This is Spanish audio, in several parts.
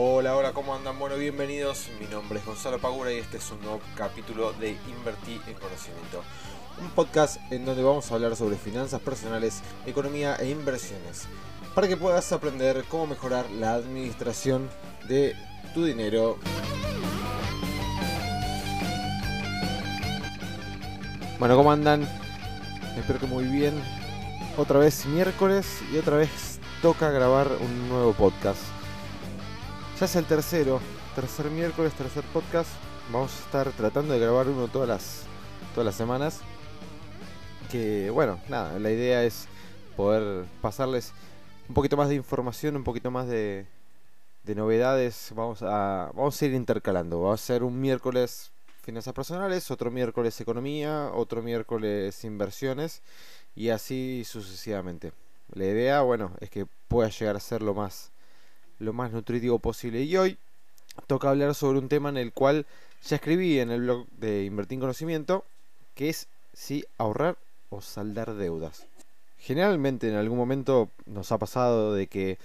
Hola, hola, ¿cómo andan? Bueno, bienvenidos. Mi nombre es Gonzalo Pagura y este es un nuevo capítulo de Invertir en Conocimiento. Un podcast en donde vamos a hablar sobre finanzas personales, economía e inversiones. Para que puedas aprender cómo mejorar la administración de tu dinero. Bueno, ¿cómo andan? Espero que muy bien. Otra vez miércoles y otra vez toca grabar un nuevo podcast. Ya es el tercero, tercer miércoles, tercer podcast. Vamos a estar tratando de grabar uno todas las, todas las semanas. Que bueno, nada, la idea es poder pasarles un poquito más de información, un poquito más de, de novedades. Vamos a, vamos a ir intercalando. Va a ser un miércoles finanzas personales, otro miércoles economía, otro miércoles inversiones y así sucesivamente. La idea, bueno, es que pueda llegar a ser lo más lo más nutritivo posible. Y hoy toca hablar sobre un tema en el cual ya escribí en el blog de Invertir en Conocimiento, que es si ahorrar o saldar deudas. Generalmente en algún momento nos ha pasado de que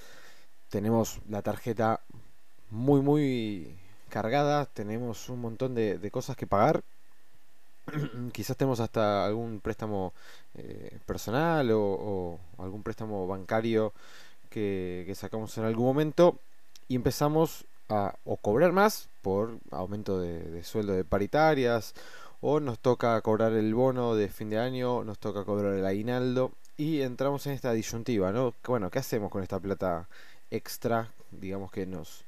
tenemos la tarjeta muy muy cargada, tenemos un montón de, cosas que pagar. Quizás tenemos hasta algún préstamo eh, personal o, o, algún préstamo bancario que, sacamos en algún momento y empezamos a o cobrar más por aumento de, sueldo de paritarias o nos toca cobrar el bono de fin de año, nos toca cobrar el aguinaldo y entramos en esta disyuntiva, ¿no? Bueno, ¿qué hacemos con esta plata extra, digamos que nos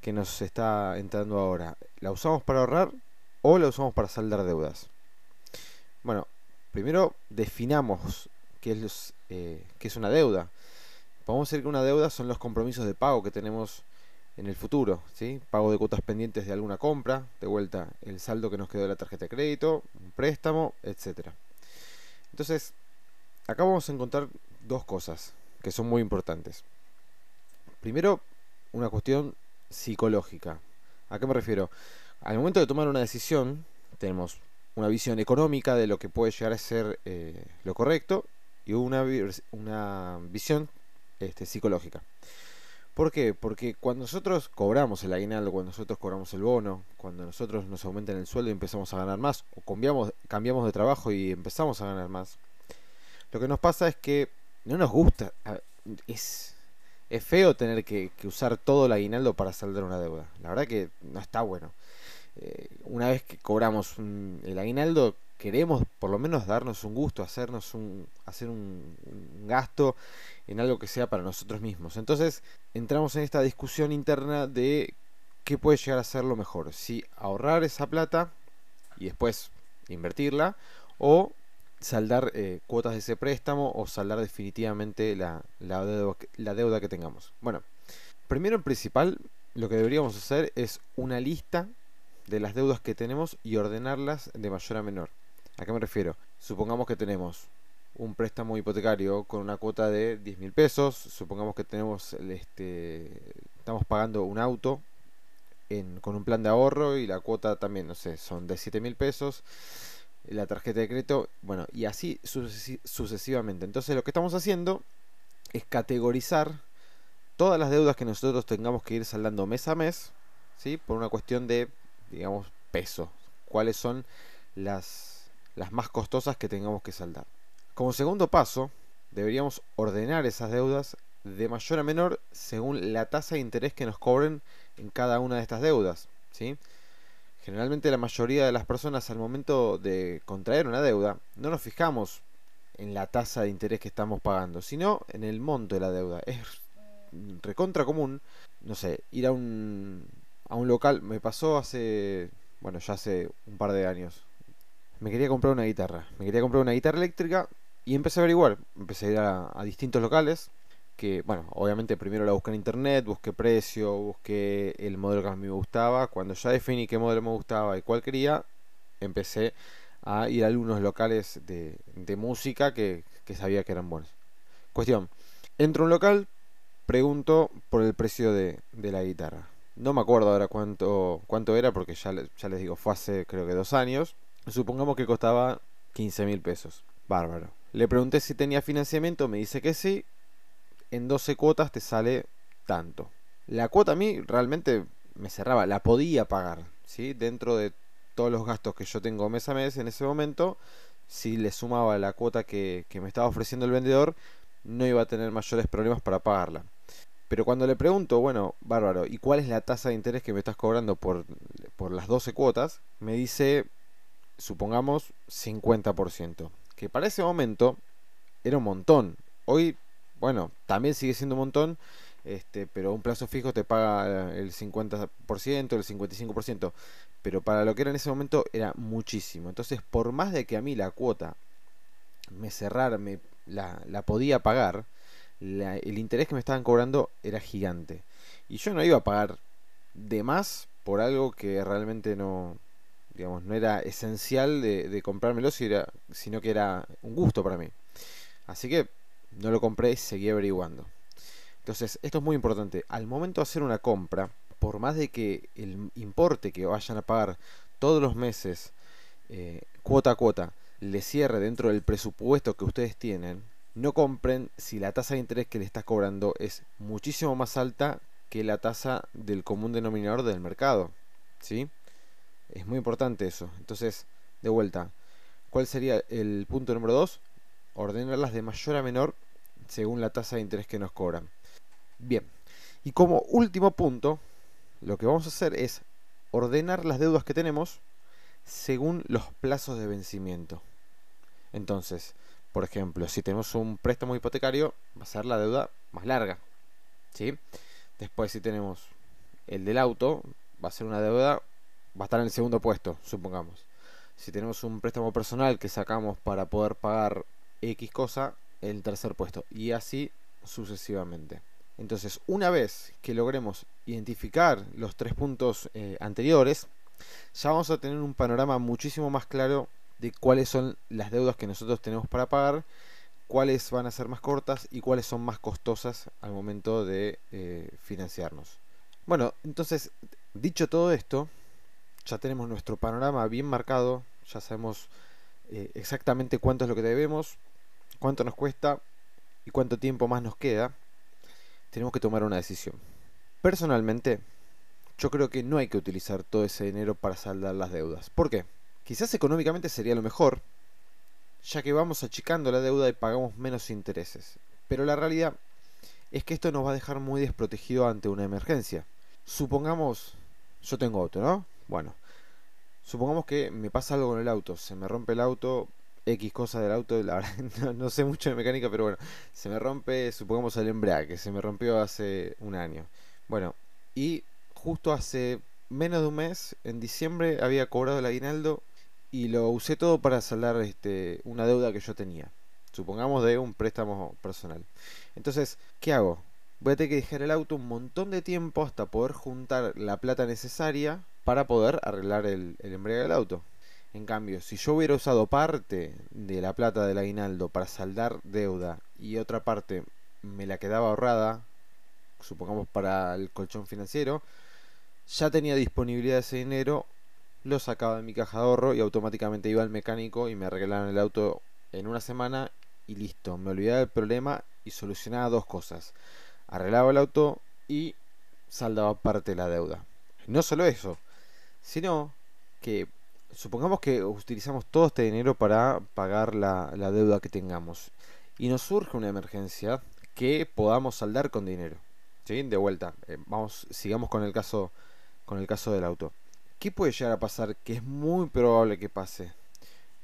que nos está entrando ahora? ¿La usamos para ahorrar o la usamos para saldar deudas? Bueno, primero definamos qué es, eh, qué es una deuda. Podemos decir que una deuda son los compromisos de pago que tenemos en el futuro. Pago de cuotas pendientes de alguna compra, de vuelta el saldo que nos quedó de la tarjeta de crédito, un préstamo, etcétera. Entonces, acá vamos a encontrar dos cosas que son muy importantes. Primero, una cuestión psicológica. ¿A qué me refiero? Al momento de tomar una decisión, tenemos una visión económica de lo que puede llegar a ser eh, lo correcto y una, una visión este, psicológica. ¿Por qué? Porque cuando nosotros cobramos el aguinaldo, cuando nosotros cobramos el bono, cuando nosotros nos aumentan el sueldo y empezamos a ganar más, o cambiamos, cambiamos de trabajo y empezamos a ganar más, lo que nos pasa es que no nos gusta. Es, es feo tener que, usar todo el aguinaldo para saldar una deuda. La verdad que no está bueno. Eh, una vez que cobramos el aguinaldo, queremos por lo menos darnos un gusto, hacernos un, hacer un, gasto en algo que sea para nosotros mismos. Entonces entramos en esta discusión interna de qué puede llegar a ser lo mejor, si ahorrar esa plata y después invertirla o saldar eh, cuotas de ese préstamo o saldar definitivamente la, la, deuda, la deuda que tengamos. Bueno, primero en principal lo que deberíamos hacer es una lista de las deudas que tenemos y ordenarlas de mayor a menor. ¿A qué me refiero? Supongamos que tenemos un préstamo hipotecario con una cuota de 10 mil pesos. Supongamos que tenemos este, estamos pagando un auto con un plan de ahorro y la cuota también, no sé, son de 7 mil pesos. La tarjeta de crédito, bueno, y así sucesivamente. Entonces lo que estamos haciendo es categorizar todas las deudas que nosotros tengamos que ir saldando mes a mes, ¿sí? Por una cuestión de, digamos, peso. ¿Cuáles son las las más costosas que tengamos que saldar. Como segundo paso, deberíamos ordenar esas deudas de mayor a menor según la tasa de interés que nos cobren en cada una de estas deudas. ¿sí? Generalmente la mayoría de las personas al momento de contraer una deuda no nos fijamos en la tasa de interés que estamos pagando, sino en el monto de la deuda. Es recontra común, no sé, ir a un, a un local, me pasó hace, bueno, ya hace un par de años, me quería comprar una guitarra. Me quería comprar una guitarra eléctrica y empecé a averiguar. Empecé a ir a, distintos locales. Que, bueno, obviamente primero la busqué en internet, busqué precio, busqué el modelo que a mí me gustaba. Cuando ya definí qué modelo me gustaba y cuál quería, empecé a ir a algunos locales de, música que, sabía que eran buenos. Cuestión, entro a un local, pregunto por el precio de, la guitarra. No me acuerdo ahora cuánto, cuánto era porque ya, ya les digo, fue hace creo que dos años. Supongamos que costaba 15 mil pesos. Bárbaro. Le pregunté si tenía financiamiento, me dice que sí. En 12 cuotas te sale tanto. La cuota a mí realmente me cerraba, la podía pagar, ¿sí? Dentro de todos los gastos que yo tengo mes a mes en ese momento, si le sumaba la cuota que, que me estaba ofreciendo el vendedor, no iba a tener mayores problemas para pagarla. Pero cuando le pregunto, bueno, bárbaro, ¿y cuál es la tasa de interés que me estás cobrando por, por las 12 cuotas? Me dice, supongamos, 50%. Que para ese momento era un montón. Hoy, bueno, también sigue siendo un montón, este, pero un plazo fijo te paga el 50%, el 55%. Pero para lo que era en ese momento era muchísimo. Entonces, por más de que a mí la cuota me cerrara, me, la, la podía pagar, el interés que me estaban cobrando era gigante. Y yo no iba a pagar de más por algo que realmente no, digamos, no era esencial de, comprármelo, sino que era un gusto para mí. Así que no lo compré y seguí averiguando. Entonces, esto es muy importante. Al momento de hacer una compra, por más de que el importe que vayan a pagar todos los meses, eh, cuota a cuota, le cierre dentro del presupuesto que ustedes tienen, no compren si la tasa de interés que le estás cobrando es muchísimo más alta que la tasa del común denominador del mercado. ¿Sí? Es muy importante eso. Entonces, de vuelta, ¿cuál sería el punto número 2? Ordenarlas de mayor a menor según la tasa de interés que nos cobran. Bien, y como último punto, lo que vamos a hacer es ordenar las deudas que tenemos según los plazos de vencimiento. Entonces, por ejemplo, si tenemos un préstamo hipotecario, va a ser la deuda más larga. ¿sí? Después, si tenemos el del auto, va a ser una deuda, va a estar en el segundo puesto, supongamos. Si tenemos un préstamo personal que sacamos para poder pagar X cosa, el tercer puesto. Y así sucesivamente. Entonces, una vez que logremos identificar los tres puntos eh, anteriores, ya vamos a tener un panorama muchísimo más claro de cuáles son las deudas que nosotros tenemos para pagar, cuáles van a ser más cortas y cuáles son más costosas al momento de eh, financiarnos. Bueno, entonces, dicho todo esto, ya tenemos nuestro panorama bien marcado, ya sabemos eh, exactamente cuánto es lo que debemos, cuánto nos cuesta y cuánto tiempo más nos queda. Tenemos que tomar una decisión. Personalmente, yo creo que no hay que utilizar todo ese dinero para saldar las deudas. ¿Por qué? Quizás económicamente sería lo mejor, ya que vamos achicando la deuda y pagamos menos intereses. Pero la realidad es que esto nos va a dejar muy desprotegido ante una emergencia. Supongamos, yo tengo auto, ¿no? Bueno, supongamos que me pasa algo con el auto, se me rompe el auto, X cosa del auto, la verdad no, sé mucho de mecánica, pero bueno, se me rompe, supongamos el embrague, se me rompió hace un año. Bueno, y justo hace menos de un mes, en diciembre, había cobrado el aguinaldo y lo usé todo para saldar este, una deuda que yo tenía. Supongamos de un préstamo personal. Entonces, ¿qué hago? Voy a tener que dejar el auto un montón de tiempo hasta poder juntar la plata necesaria para poder arreglar el, el embrague del auto. En cambio, si yo hubiera usado parte de la plata del aguinaldo para saldar deuda y otra parte me la quedaba ahorrada, supongamos para el colchón financiero, ya tenía disponibilidad ese dinero lo sacaba de mi caja de ahorro y automáticamente iba al mecánico y me arreglaron el auto en una semana y listo. Me olvidaba del problema y solucionaba dos cosas. Arreglaba el auto y saldaba parte de la deuda. No solo eso, sino que supongamos que utilizamos todo este dinero para pagar la, deuda que tengamos y nos surge una emergencia que podamos saldar con dinero. ¿Sí? De vuelta, eh, vamos, sigamos con el caso con el caso del auto. ¿Qué puede llegar a pasar? Que es muy probable que pase.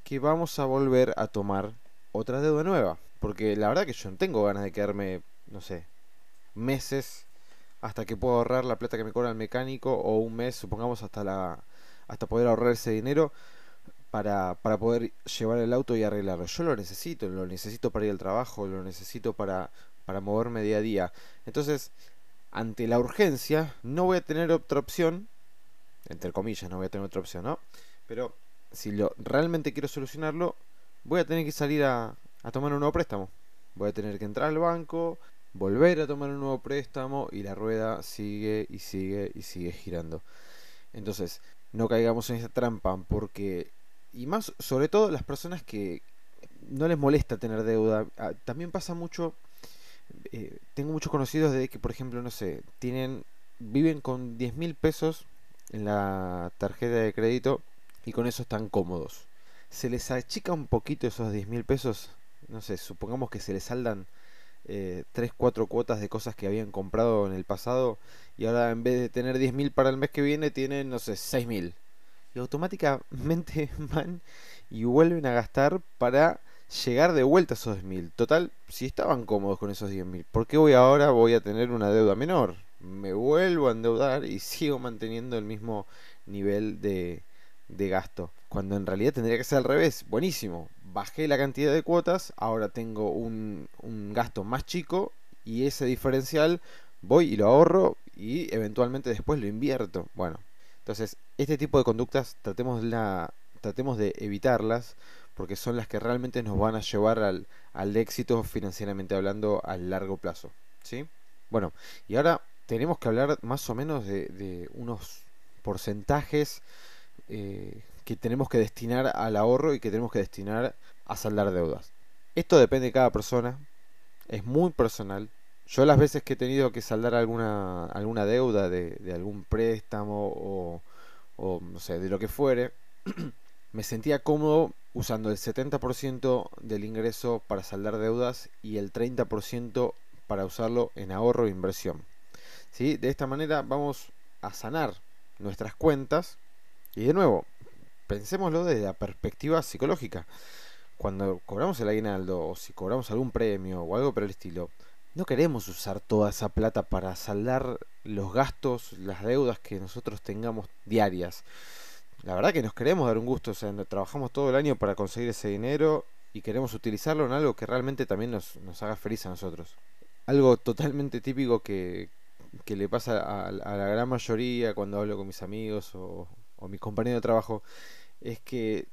Que vamos a volver a tomar otra deuda nueva. Porque la verdad que yo no tengo ganas de quedarme, no sé, meses hasta que pueda ahorrar la plata que me cobra el mecánico o un mes, supongamos, hasta la hasta poder ahorrar ese dinero para, para poder llevar el auto y arreglarlo. Yo lo necesito, lo necesito para ir al trabajo, lo necesito para, para moverme día a día. Entonces, ante la urgencia, no voy a tener otra opción entre comillas, no voy a tener otra opción, ¿no? Pero si lo realmente quiero solucionarlo, voy a tener que salir a, a tomar un nuevo préstamo. Voy a tener que entrar al banco, volver a tomar un nuevo préstamo y la rueda sigue y sigue y sigue girando. Entonces, no caigamos en esa trampa porque, y más sobre todo las personas que no les molesta tener deuda, ah, también pasa mucho, eh, tengo muchos conocidos de que, por ejemplo, no sé, tienen viven con 10 mil pesos en la tarjeta de crédito y con eso están cómodos. Se les achica un poquito esos 10 mil pesos, no sé, supongamos que se les saldan eh, 3, 4 cuotas de cosas que habían comprado en el pasado y ahora en vez de tener 10 mil para el mes que viene tienen, no sé, 6 mil. Y automáticamente van y vuelven a gastar para llegar de vuelta a esos 10.000. Total, si estaban cómodos con esos 10.000, ¿por qué voy ahora voy a tener una deuda menor? Me vuelvo a endeudar y sigo manteniendo el mismo nivel de, de gasto. Cuando en realidad tendría que ser al revés. Buenísimo. Bajé la cantidad de cuotas, ahora tengo un, un gasto más chico y ese diferencial voy y lo ahorro y eventualmente después lo invierto. Bueno, entonces este tipo de conductas tratemos, la, tratemos de evitarlas porque son las que realmente nos van a llevar al, al éxito financieramente hablando a largo plazo. ¿sí? Bueno, y ahora tenemos que hablar más o menos de, de unos porcentajes eh, que tenemos que destinar al ahorro y que tenemos que destinar a saldar deudas. Esto depende de cada persona, es muy personal. Yo las veces que he tenido que saldar alguna, alguna deuda de, algún préstamo o, o no sé, de lo que fuere, me sentía cómodo usando el 70% del ingreso para saldar deudas y el 30% para usarlo en ahorro e inversión. ¿Sí? De esta manera vamos a sanar nuestras cuentas y de nuevo, pensémoslo desde la perspectiva psicológica. Cuando cobramos el aguinaldo o si cobramos algún premio o algo por el estilo, no queremos usar toda esa plata para saldar los gastos, las deudas que nosotros tengamos diarias la verdad que nos queremos dar un gusto, o sea, trabajamos todo el año para conseguir ese dinero y queremos utilizarlo en algo que realmente también nos, nos haga feliz a nosotros. Algo totalmente típico que, que le pasa a, a, la gran mayoría cuando hablo con mis amigos o, o mis compañeros de trabajo es que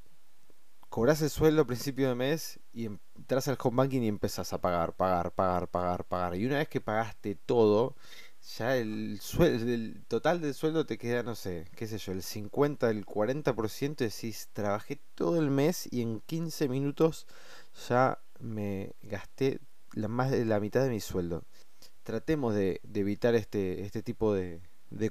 cobras el sueldo a principio de mes y entras al home banking y empezás a pagar, pagar, pagar, pagar, pagar. Y una vez que pagaste todo, ya el, sueldo, el total del sueldo te queda, no sé, qué sé yo, el 50, el 40%, decís, trabajé todo el mes y en 15 minutos ya me gasté la, más de la mitad de mi sueldo. Tratemos de, evitar este, este tipo de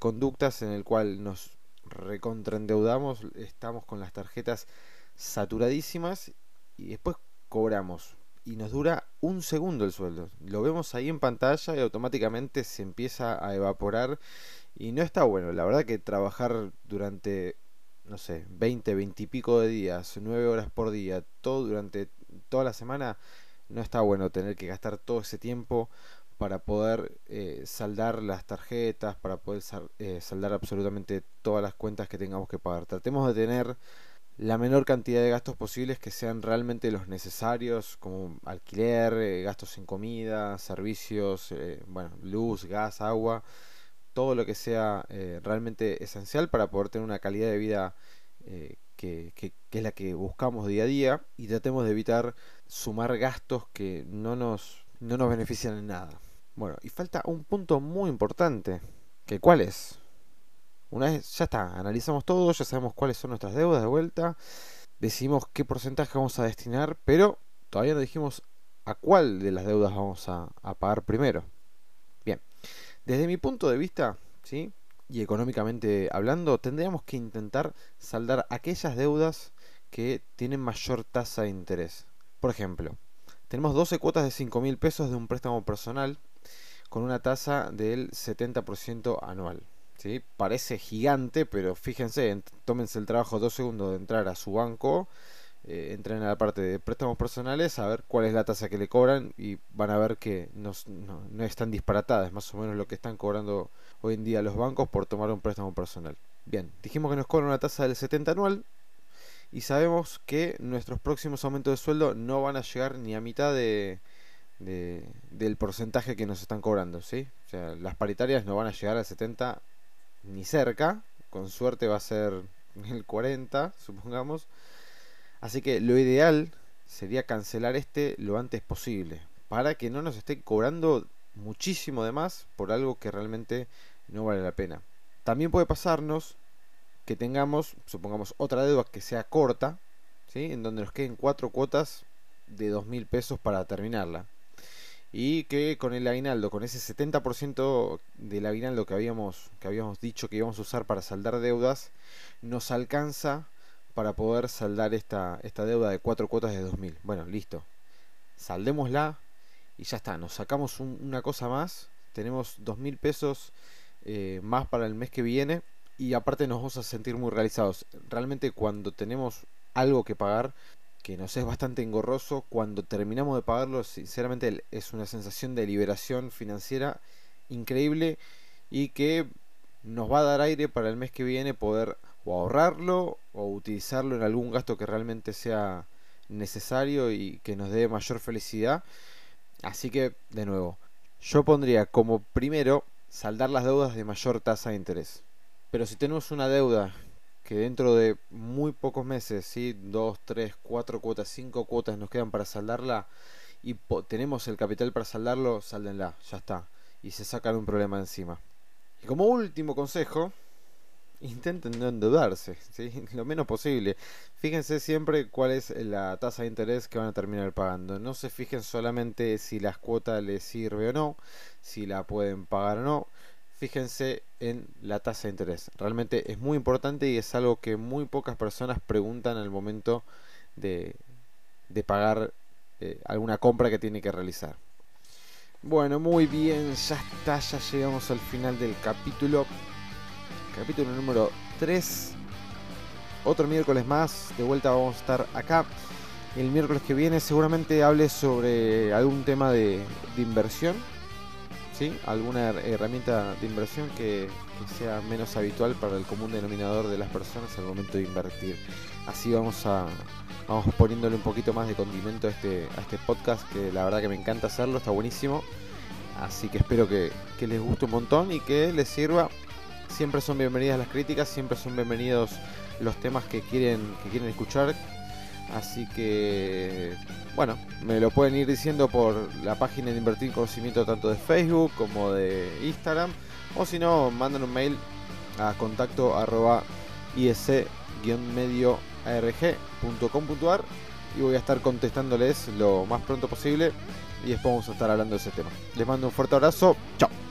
conductas en el cual nos recontraendeudamos, estamos con las tarjetas saturadísimas y después cobramos y nos dura un segundo el sueldo. Lo vemos ahí en pantalla y automáticamente se empieza a evaporar y no está bueno. La verdad que trabajar durante, no sé, 20, 20 y pico de días, 9 horas por día, todo durante toda la semana, no está bueno tener que gastar todo ese tiempo para poder eh, saldar las tarjetas, para poder eh, saldar absolutamente todas las cuentas que tengamos que pagar. Tratemos de tener la menor cantidad de gastos posibles que sean realmente los necesarios, como alquiler, eh, gastos en comida, servicios, eh, bueno, luz, gas, agua, todo lo que sea realmente esencial para poder tener una calidad de vida que, que, es la que buscamos día a día y tratemos de evitar sumar gastos que no nos, no nos benefician en nada. Bueno, y falta un punto muy importante, que cuál es? Una vez ya está, analizamos todo, ya sabemos cuáles son nuestras deudas de vuelta, decidimos qué porcentaje vamos a destinar, pero todavía no dijimos a cuál de las deudas vamos a, pagar primero. Bien, desde mi punto de vista, ¿sí? y económicamente hablando, tendríamos que intentar saldar aquellas deudas que tienen mayor tasa de interés. Por ejemplo, tenemos 12 cuotas de 5 mil pesos de un préstamo personal con una tasa del 70% anual. ¿sí? Parece gigante, pero fíjense, tómense el trabajo dos segundos de entrar a su banco, eh, entren a la parte de préstamos personales, a ver cuál es la tasa que le cobran y van a ver que no, no, no es tan disparatada, es más o menos lo que están cobrando hoy en día los bancos por tomar un préstamo personal. Bien, dijimos que nos cobran una tasa del 70 anual y sabemos que nuestros próximos aumentos de sueldo no van a llegar ni a mitad de, de, del porcentaje que nos están cobrando, ¿sí? O sea, las paritarias no van a llegar al 70 ni cerca. Con suerte va a ser el 40, supongamos. Así que lo ideal sería cancelar este lo antes posible. Para que no nos esté cobrando muchísimo de más por algo que realmente no vale la pena. También puede pasarnos que tengamos, supongamos, otra deuda que sea corta, ¿sí? en donde nos queden cuatro cuotas de dos mil pesos para terminarla. Y que con el aguinaldo, con ese 70% del aguinaldo que habíamos, que habíamos dicho que íbamos a usar para saldar deudas, nos alcanza para poder saldar esta, esta deuda de cuatro cuotas de 2000. Bueno, listo. Saldémosla y ya está. Nos sacamos una cosa más. Tenemos 2000 pesos eh, más para el mes que viene y aparte nos vamos a sentir muy realizados. Realmente cuando tenemos algo que pagar, que nos es bastante engorroso, cuando terminamos de pagarlo, sinceramente es una sensación de liberación financiera increíble y que nos va a dar aire para el mes que viene poder o ahorrarlo o utilizarlo en algún gasto que realmente sea necesario y que nos dé mayor felicidad. Así que, de nuevo, yo pondría como primero saldar las deudas de mayor tasa de interés. Pero si tenemos una deuda que dentro de muy pocos meses, ¿sí? 2, 3, 4 cuotas, 5 cuotas nos quedan para saldarla y tenemos el capital para saldarlo, sáldenla, ya está. Y se sacan un problema encima. Y como último consejo, intenten no endeudarse, lo menos posible. Fíjense siempre cuál es la tasa de interés que van a terminar pagando. No se fijen solamente si las cuotas les sirve o no, si la pueden pagar o no. Fíjense en la tasa de interés. Realmente es muy importante y es algo que muy pocas personas preguntan al momento de, de pagar eh, alguna compra que tiene que realizar. Bueno, muy bien, ya está, ya llegamos al final del capítulo. Capítulo número 3. Otro miércoles más, de vuelta vamos a estar acá. El miércoles que viene seguramente hable sobre algún tema de, inversión. Alguna herramienta de inversión que, sea menos habitual para el común denominador de las personas al momento de invertir. Así vamos a, vamos poniéndole un poquito más de condimento a este, a este podcast que la verdad que me encanta hacerlo, está buenísimo. Así que espero que, les guste un montón y que les sirva. Siempre son bienvenidas las críticas, siempre son bienvenidos los temas que quieren, que quieren escuchar. Así que, bueno, me lo pueden ir diciendo por la página de Invertir Conocimiento tanto de Facebook como de Instagram. O si no, mandan un mail a contacto arroba medio arg.com.ar y voy a estar contestándoles lo más pronto posible y después vamos a estar hablando de ese tema. Les mando un fuerte abrazo, chao.